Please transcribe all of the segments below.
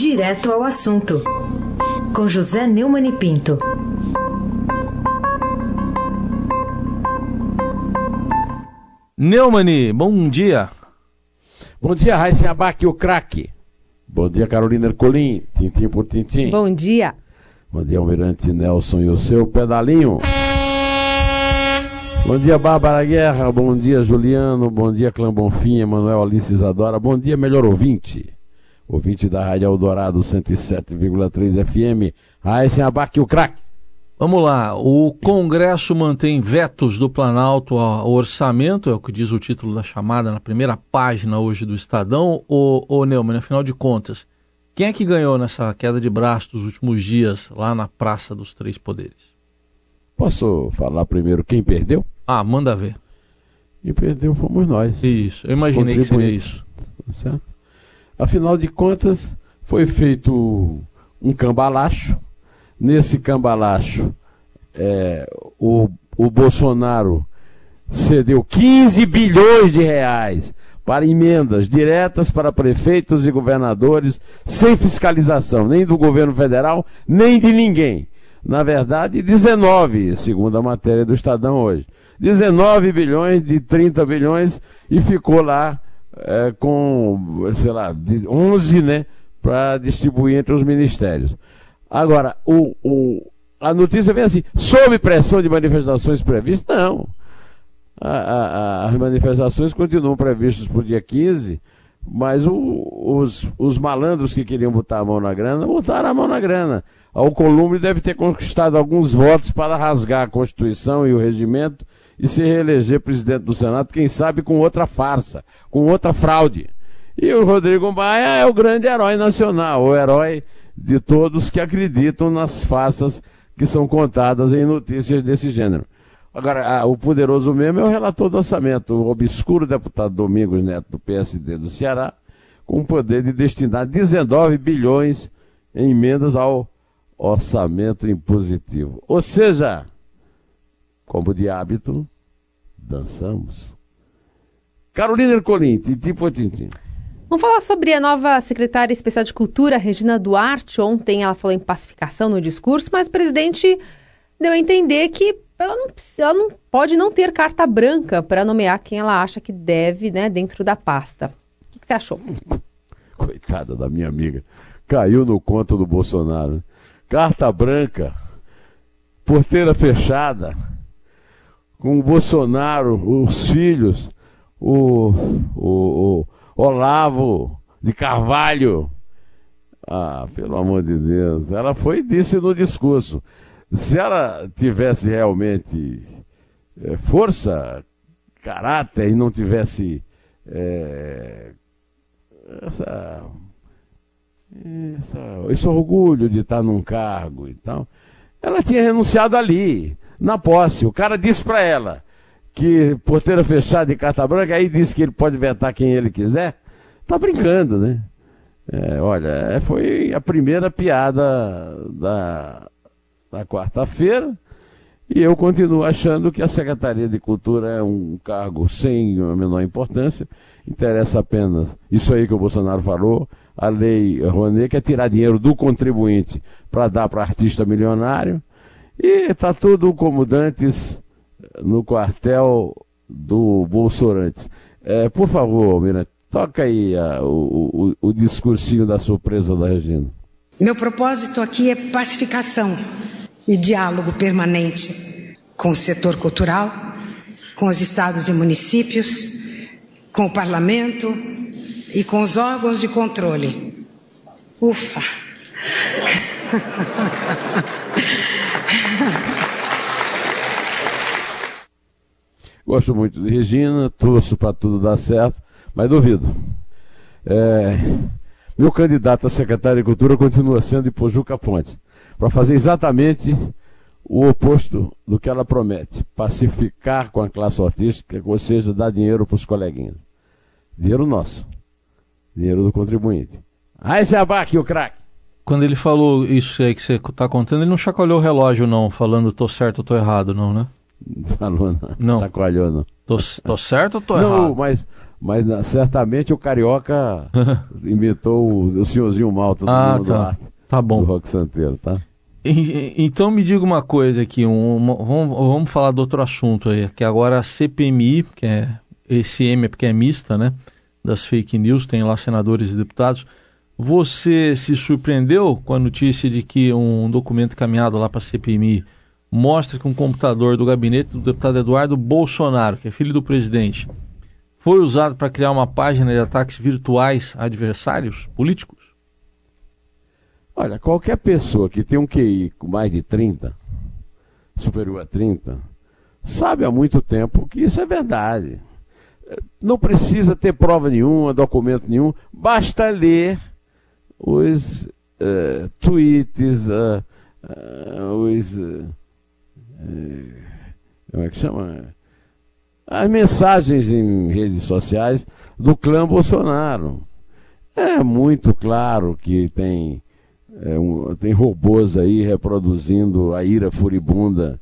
Direto ao assunto, com José Neumann e Pinto. Neumani, bom dia. Bom dia, Raíssa Abac, o craque. Bom dia, Carolina Ercolim, tintim por tintim. Bom dia. Bom dia, Almirante Nelson e o seu pedalinho. Bom dia, Bárbara Guerra. Bom dia, Juliano. Bom dia, Clã Bonfim, Emanuel Alice Isadora. Bom dia, melhor ouvinte. Ouvinte da Rádio Eldorado 107,3 FM. Raíssa Abac, o craque. Vamos lá. O Congresso mantém vetos do Planalto ao orçamento, é o que diz o título da chamada na primeira página hoje do Estadão. O, o Neumann, afinal de contas, quem é que ganhou nessa queda de braço dos últimos dias lá na Praça dos Três Poderes? Posso falar primeiro quem perdeu? Ah, manda ver. Quem perdeu fomos nós. Isso, eu imaginei que seria isso. Certo? Afinal de contas, foi feito um cambalacho nesse cambalacho, é, o, o Bolsonaro cedeu 15 bilhões de reais para emendas diretas para prefeitos e governadores, sem fiscalização, nem do governo federal, nem de ninguém. Na verdade, 19, segundo a matéria do Estadão hoje. 19 bilhões de 30 bilhões e ficou lá é, com, sei lá, 11, né, para distribuir entre os ministérios. Agora, o, o, a notícia vem assim, sob pressão de manifestações previstas? Não. A, a, as manifestações continuam previstas para o dia 15, mas o, os, os malandros que queriam botar a mão na grana, botaram a mão na grana. O Columbre deve ter conquistado alguns votos para rasgar a Constituição e o regimento e se reeleger presidente do Senado, quem sabe com outra farsa, com outra fraude. E o Rodrigo Maia é o grande herói nacional, o herói de todos que acreditam nas farsas que são contadas em notícias desse gênero. Agora, o poderoso mesmo é o relator do orçamento, o obscuro deputado Domingos Neto, do PSD do Ceará, com o poder de destinar 19 bilhões em emendas ao orçamento impositivo. Ou seja, como de hábito, dançamos. Carolina Ercolim, tintim por tintim. Vamos falar sobre a nova secretária especial de Cultura, Regina Duarte. Ontem ela falou em pacificação no discurso, mas o presidente deu a entender que ela não, ela não pode não ter carta branca para nomear quem ela acha que deve, né, dentro da pasta. O que, que você achou? Coitada da minha amiga. Caiu no conto do Bolsonaro. Carta branca, porteira fechada, com o Bolsonaro, os filhos, o, o, o Olavo de Carvalho. Ah, pelo amor de Deus. Ela foi disse no discurso. Se ela tivesse realmente é, força, caráter e não tivesse é, essa, essa, esse orgulho de estar num cargo e tal, ela tinha renunciado ali, na posse. O cara disse para ela: que porteira fechada e carta branca, aí disse que ele pode vetar quem ele quiser, tá brincando, né? É, olha, foi a primeira piada da, da quarta-feira, e eu continuo achando que a Secretaria de Cultura é um cargo sem a menor importância, interessa apenas isso aí que o Bolsonaro falou, a lei Rouanet, que é tirar dinheiro do contribuinte para dar para artista milionário, e está tudo como dantes no quartel do Bolsorantes. É, por favor, Almirante, toca aí a, o, o, o discursinho da surpresa da Regina. Meu propósito aqui é pacificação e diálogo permanente com o setor cultural, com os estados e municípios, com o parlamento e com os órgãos de controle. Ufa! Gosto muito de Regina, torço para tudo dar certo, mas duvido. É, meu candidato a secretário de Cultura continua sendo de Pojuca Ponte, para fazer exatamente o oposto do que ela promete: pacificar com a classe artística, ou seja, dar dinheiro para os coleguinhas. Dinheiro nosso, dinheiro do contribuinte. Aí se abaque o craque. Quando ele falou isso aí que você está contando, ele não chacoalhou o relógio, não, falando tô certo ou tô errado, não, né? Falou, não. Não. Chacoalhou, não. Tô, tô certo ou tô não, errado? mas Mas na, certamente o carioca imitou o, o senhorzinho Malta do ah, tá. Tá bom. do Rock Santeiro, tá? Então me diga uma coisa aqui, um- vamos, vamos falar de outro assunto aí, que agora a CPMI, que é esse M porque é mista, né? Das fake news, tem lá senadores e deputados. Você se surpreendeu com a notícia de que um documento encaminhado lá para a CPMI mostra que um computador do gabinete do deputado Eduardo Bolsonaro, que é filho do presidente, foi usado para criar uma página de ataques virtuais a adversários políticos? Olha, qualquer pessoa que tem um QI com mais de 30, superior a 30, sabe há muito tempo que isso é verdade. Não precisa ter prova nenhuma, documento nenhum, basta ler os eh, tweets, eh, eh, os. como é que chama? As mensagens em redes sociais do clã Bolsonaro. É muito claro que tem é, um- tem robôs aí reproduzindo a ira furibunda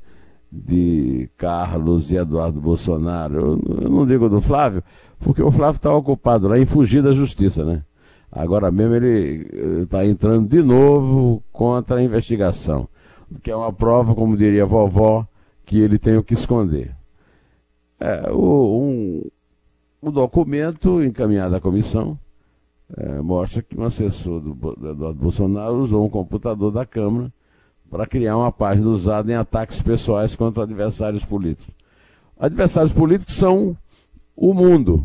de Carlos e Eduardo Bolsonaro. Eu, eu não digo do Flávio, porque o Flávio está ocupado lá em fugir da justiça, né? Agora mesmo ele está entrando de novo contra a investigação, que é uma prova, como diria a vovó, que ele tem o que esconder. É, o, um, o documento encaminhado à comissão é, mostra que um assessor do, do Bolsonaro usou um computador da Câmara para criar uma página usada em ataques pessoais contra adversários políticos. Adversários políticos são o mundo.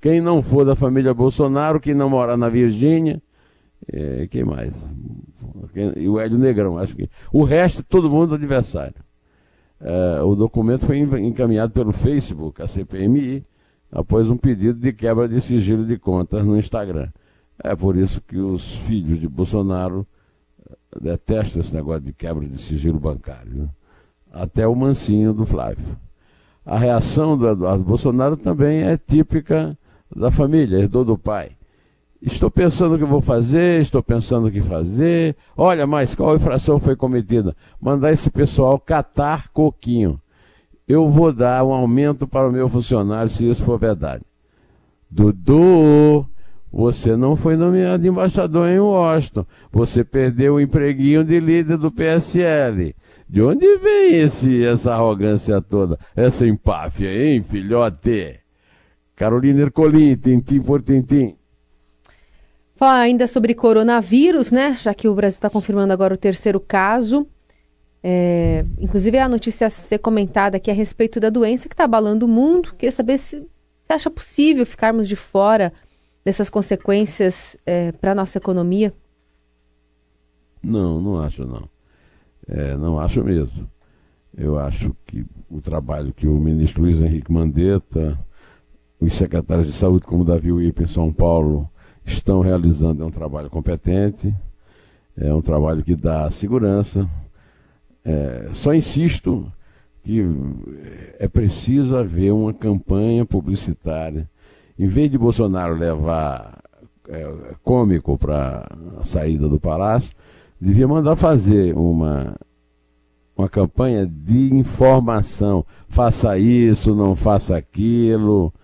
Quem não for da família Bolsonaro, quem não morar na Virgínia, é, quem mais? E o Hélio Negrão, acho que. O resto, todo mundo adversário. É, o documento foi encaminhado pelo Facebook, a CPMI, após um pedido de quebra de sigilo de contas no Instagram. É por isso que os filhos de Bolsonaro eh, detestam esse negócio de quebra de sigilo bancário. né? Até o mansinho do Flávio. A reação do Eduardo Bolsonaro também é típica da família, herdou do pai. Estou pensando o que vou fazer, estou pensando o que fazer. Olha, mas qual infração foi cometida? Mandar esse pessoal catar coquinho eu vou dar um aumento para o meu funcionário se isso for verdade. Dudu, você não foi nomeado embaixador em Washington. Você perdeu o empreguinho de líder do PSL. De onde vem esse, essa arrogância toda? Essa empáfia, hein, filhote? Carolina Ercolim, tintim por tintim. Falar ainda sobre coronavírus, né? Já que o Brasil está confirmando agora o terceiro caso. É, inclusive a notícia a ser comentada aqui a respeito da doença que está abalando o mundo. Queria saber se você acha possível ficarmos de fora dessas consequências para a nossa economia. Não, não acho não. É, não acho mesmo. Eu acho que o trabalho que o ministro Luiz Henrique Mandetta, os secretários de saúde, como Davi Uip em São Paulo, estão realizando é um trabalho competente, é um trabalho que dá segurança. É, só insisto que é preciso haver uma campanha publicitária. Em vez de Bolsonaro levar é, cômico para a saída do palácio, devia mandar fazer uma, uma campanha de informação. Faça isso, não faça aquilo.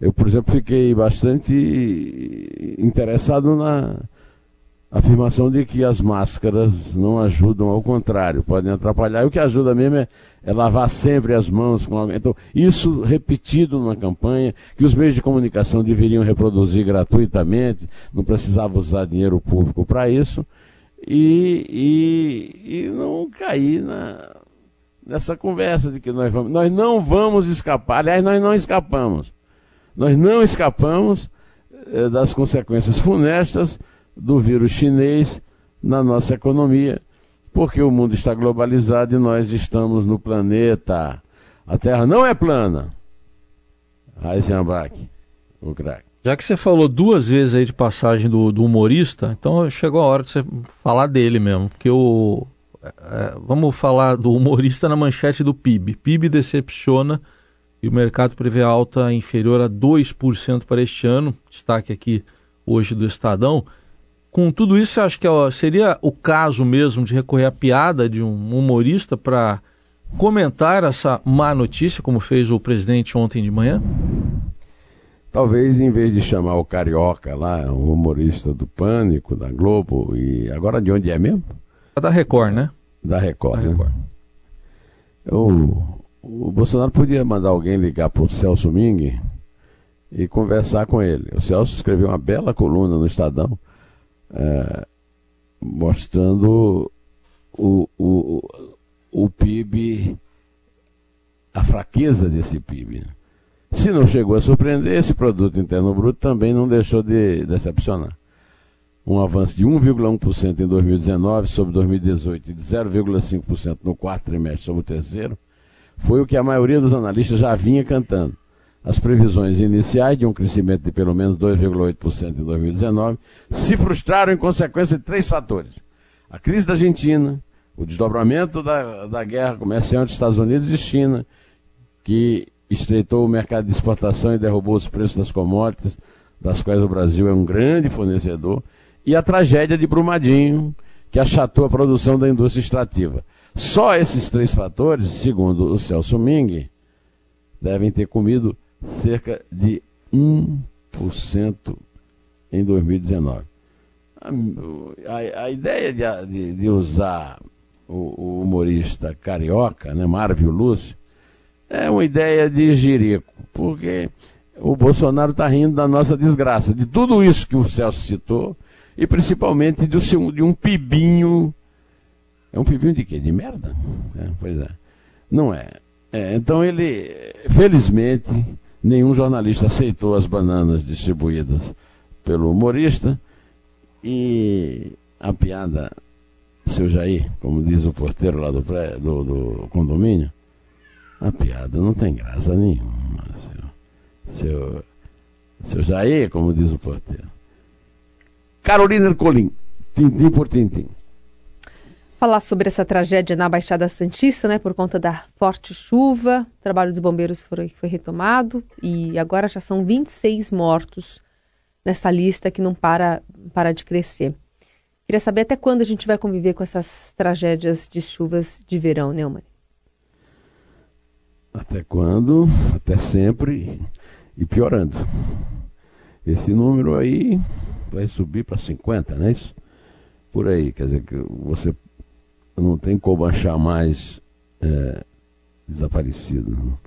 Eu, por exemplo, fiquei bastante interessado na afirmação de que as máscaras não ajudam, ao contrário, podem atrapalhar. E o que ajuda mesmo é, é lavar sempre as mãos com alguém. Então, isso repetido numa campanha, que os meios de comunicação deveriam reproduzir gratuitamente, não precisava usar dinheiro público para isso e, e, e não cair na, nessa conversa de que nós vamos. Nós não vamos escapar, aliás, nós não escapamos. Nós não escapamos eh, das consequências funestas do vírus chinês na nossa economia, porque o mundo está globalizado e nós estamos no planeta. A Terra não é plana. Heisenberg, o craque. Já que você falou duas vezes aí de passagem do, do humorista, então chegou a hora de você falar dele mesmo. Porque o. é, vamos falar do humorista na manchete do PIB. PIB decepciona e o mercado prevê alta inferior a 2% para este ano. Destaque aqui hoje do Estadão. Com tudo isso, você acha que ó, seria o caso mesmo de recorrer à piada de um humorista para comentar essa má notícia, como fez o presidente ontem de manhã? Talvez em vez de chamar o Carioca lá, um humorista do Pânico, da Globo, e agora de onde é mesmo? Da Record, né? Da Record. Da Record. Né? O, o Bolsonaro podia mandar alguém ligar para o Celso Ming e conversar com ele. O Celso escreveu uma bela coluna no Estadão é, mostrando o, o, o PIB, a fraqueza desse PIB. Se não chegou a surpreender, esse produto interno bruto também não deixou de decepcionar. Um avanço de 1,1% em 2019 sobre 2018 e de 0,5% no quarto trimestre sobre o terceiro, foi o que a maioria dos analistas já vinha cantando. As previsões iniciais de um crescimento de pelo menos 2,8% em 2019 se frustraram em consequência de três fatores: a crise da Argentina, o desdobramento da, da guerra comercial entre Estados Unidos e China, que estreitou o mercado de exportação e derrubou os preços das commodities, das quais o Brasil é um grande fornecedor, e a tragédia de Brumadinho, que achatou a produção da indústria extrativa. Só esses três fatores, segundo o Celso Ming, devem ter comido cerca de 1% em 2019. A, a, a ideia de, de, de usar o, o, humorista carioca, né, Marvio Lúcio, é uma ideia de jirico, porque o Bolsonaro está rindo da nossa desgraça, de tudo isso que o Celso citou, e principalmente de, de um pibinho. É um pibinho de quê? De merda? É, pois é. Não é. é. Então ele, felizmente, nenhum jornalista aceitou as bananas distribuídas pelo humorista e a piada, seu Jair, como diz o porteiro lá do, pré, do, do condomínio, a piada não tem graça nenhuma, seu, seu, seu Jair, como diz o porteiro. Carolina Ercolim, tintim por tintim. Falar sobre essa tragédia na Baixada Santista, né, por conta da forte chuva, o trabalho dos bombeiros foi, foi retomado e agora já são 26 mortos nessa lista que não para, para de crescer. Queria saber até quando a gente vai conviver com essas tragédias de chuvas de verão, Neumann. Até quando? Até sempre e piorando. Esse número aí vai subir para 50, não é isso? Por aí, quer dizer que você não tem como achar mais é, desaparecido.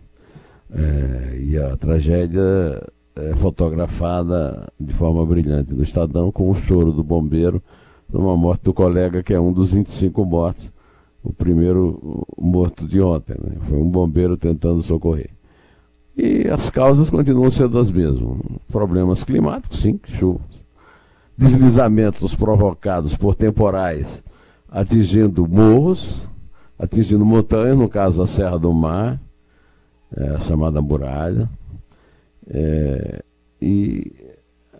É, e a tragédia é fotografada de forma brilhante no Estadão com o choro do bombeiro numa morte do colega que é um dos 25 mortos o primeiro morto de ontem. Né? Foi um bombeiro tentando socorrer. E as causas continuam sendo as mesmas. Problemas climáticos, sim, chuvas. Deslizamentos provocados por temporais atingindo morros, atingindo montanhas, no caso a Serra do Mar, é, chamada muralha. É, e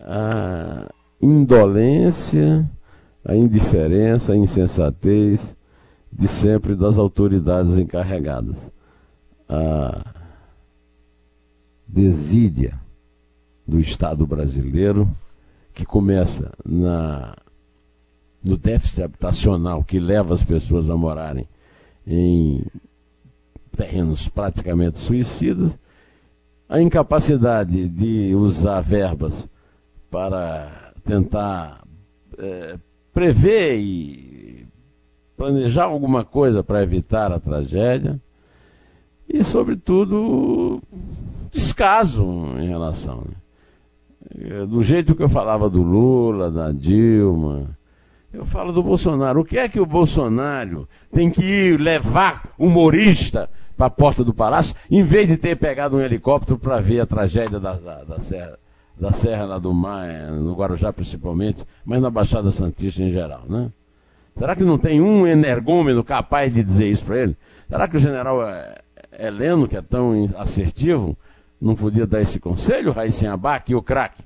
a indolência, a indiferença, a insensatez de sempre das autoridades encarregadas. A desídia do Estado brasileiro, que começa na, no déficit habitacional que leva as pessoas a morarem em terrenos praticamente suicidas, a incapacidade de usar verbas para tentar é, prever e planejar alguma coisa para evitar a tragédia e, sobretudo, descaso em relação. Né? Do jeito que eu falava do Lula, da Dilma, eu falo do Bolsonaro. O que é que o Bolsonaro tem que ir levar humorista para a porta do palácio, em vez de ter pegado um helicóptero para ver a tragédia da, da, da, Serra, da Serra lá do Mar, no Guarujá principalmente, mas na Baixada Santista em geral, né? Será que não tem um energúmeno capaz de dizer isso para ele? Será que o general é, Heleno, que é tão assertivo, não podia dar esse conselho, Raíssen Abac e o craque?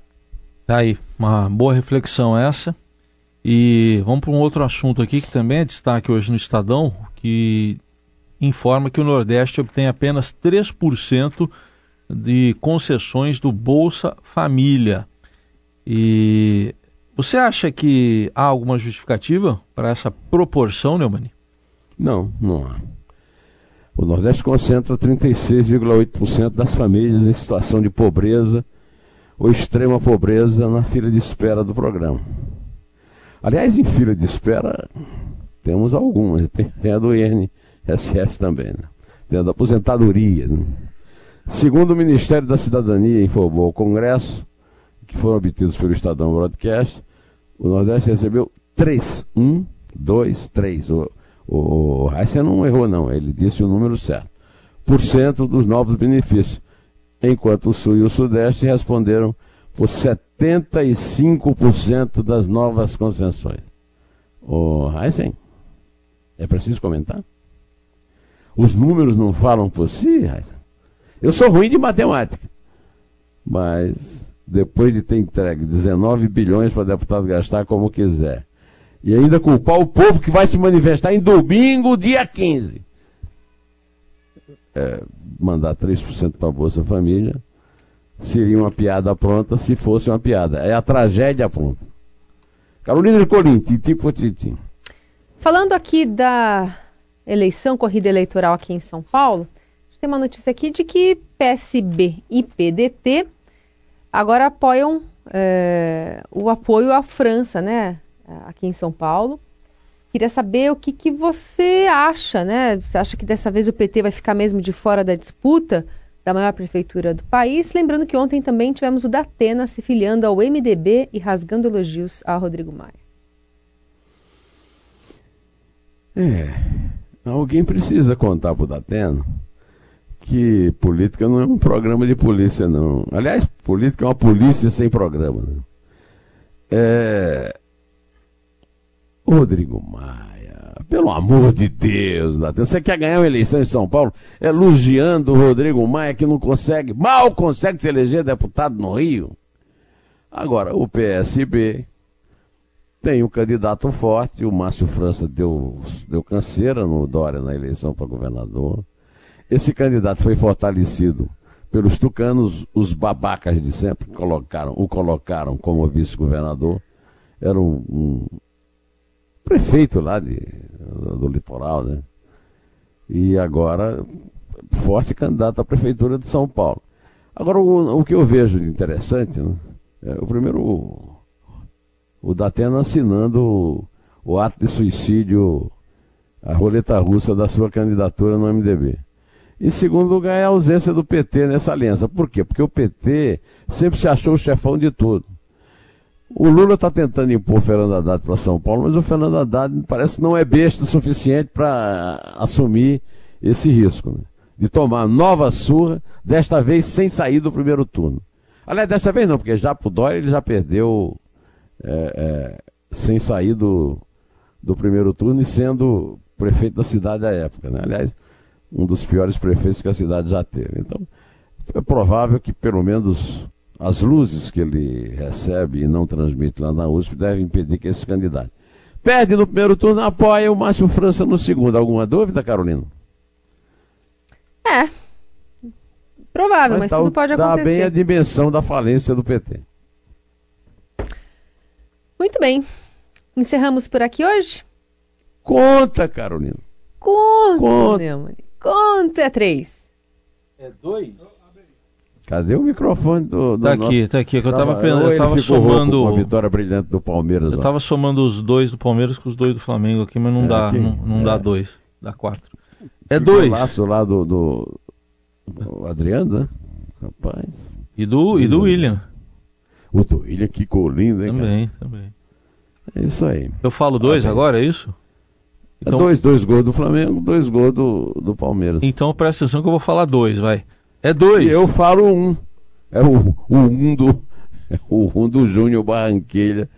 Tá aí, uma boa reflexão essa. E vamos para um outro assunto aqui que também é destaque hoje no Estadão, que informa que o Nordeste obtém apenas 3% de concessões do Bolsa Família. E você acha que há alguma justificativa para essa proporção, Neumani? Não, não há. O Nordeste concentra 36,8% das famílias em situação de pobreza, ou extrema pobreza na fila de espera do programa. Aliás, em fila de espera temos algumas, tem a do INSS também, né? tem a da aposentadoria. Né? Segundo o Ministério da Cidadania informou o Congresso, que foram obtidos pelo Estadão Broadcast, o Nordeste recebeu três. Um, dois, três. O, o, não errou, não, ele disse o número certo. Por cento dos novos benefícios, enquanto o Sul e o Sudeste responderam por 75% das novas concessões. O Heisen, é preciso comentar? Os números não falam por si, Heisen? Eu sou ruim de matemática, mas depois de ter entregue 19 bilhões para deputado gastar como quiser, e ainda culpar o povo que vai se manifestar em domingo, dia 15. É, mandar 3% para a Bolsa Família seria uma piada pronta se fosse uma piada. É a tragédia pronta. Carolina de Colim, titi por titi. Falando aqui da eleição, corrida eleitoral aqui em São Paulo, tem uma notícia aqui de que PSB e PDT agora apoiam é, o apoio à França, né? Aqui em São Paulo. Queria saber o que, que você acha, né? Você acha que dessa vez o PT vai ficar mesmo de fora da disputa da maior prefeitura do país? Lembrando que ontem também tivemos o Datena se filiando ao MDB e rasgando elogios a Rodrigo Maia. É, alguém precisa contar para o Datena que política não é um programa de polícia, não. Aliás, política é uma polícia sem programa. Né? É... Rodrigo Maia, pelo amor de Deus, você quer ganhar uma eleição em São Paulo elogiando o Rodrigo Maia que não consegue, mal consegue se eleger deputado no Rio? Agora, o PSB tem um candidato forte, o Márcio França deu, deu canseira no Dória na eleição para governador. Esse candidato foi fortalecido pelos tucanos, os babacas de sempre colocaram, o colocaram como vice-governador. Era um, prefeito lá de, do, do, litoral, né? E agora, forte candidato à prefeitura de São Paulo. Agora, o, o que eu vejo de interessante, né? É, o primeiro, o, o Datena assinando o, o ato de suicídio, a roleta russa da sua candidatura no MDB. Em segundo lugar, é a ausência do PT nessa aliança. Por quê? Porque o PT sempre se achou o chefão de tudo. O Lula está tentando impor o Fernando Haddad para São Paulo, mas o Fernando Haddad parece não é besta o suficiente para assumir esse risco, né? de tomar nova surra, desta vez sem sair do primeiro turno. Aliás, desta vez não, porque já pro Dória ele já perdeu é, é, sem sair do, do primeiro turno e sendo prefeito da cidade à época. Né? Aliás, um dos piores prefeitos que a cidade já teve. Então, é provável que pelo menos as luzes que ele recebe e não transmite lá na USP devem impedir que esse candidato. Perde no primeiro turno, apoia o Márcio França no segundo. Alguma dúvida, Carolina? É. Provável, mas, mas tá, tudo pode acontecer. Dá bem a dimensão da falência do PT. Muito bem. Encerramos por aqui hoje? Conta, Carolina. Conta, Conta. Neumann. Quanto é três? É dois? Cadê o microfone do, do Tá nosso... aqui, tá aqui, que eu tava, tava eu tava somando... Com a vitória brilhante do Palmeiras. Eu ó. tava somando os dois do Palmeiras com os dois do Flamengo aqui, mas não é, dá, aqui, não, não é. dá dois, dá quatro. É que dois. O laço lá do, do, do Adriano, né? Rapaz. E do, e do William. O do William, que lindo, hein, Também, cara? também. É isso aí. Eu falo dois ah, agora, é isso? Então, é dois, dois gols do Flamengo, dois gols do, do Palmeiras. Então presta atenção que eu vou falar dois, vai. É dois. E eu falo um. É o, o um do. É o um do Júnior Barranquilha.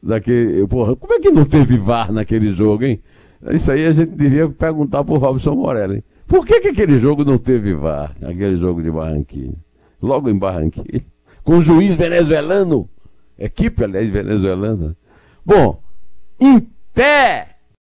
Daquele, porra, como é que não teve VAR naquele jogo, hein? Isso aí a gente devia perguntar pro Robson Morelli. Por que, que aquele jogo não teve VAR? Aquele jogo de Barranquilha. Logo em Barranquilha. Com o juiz venezuelano. Equipe, aliás, venezuelana. Bom, em pé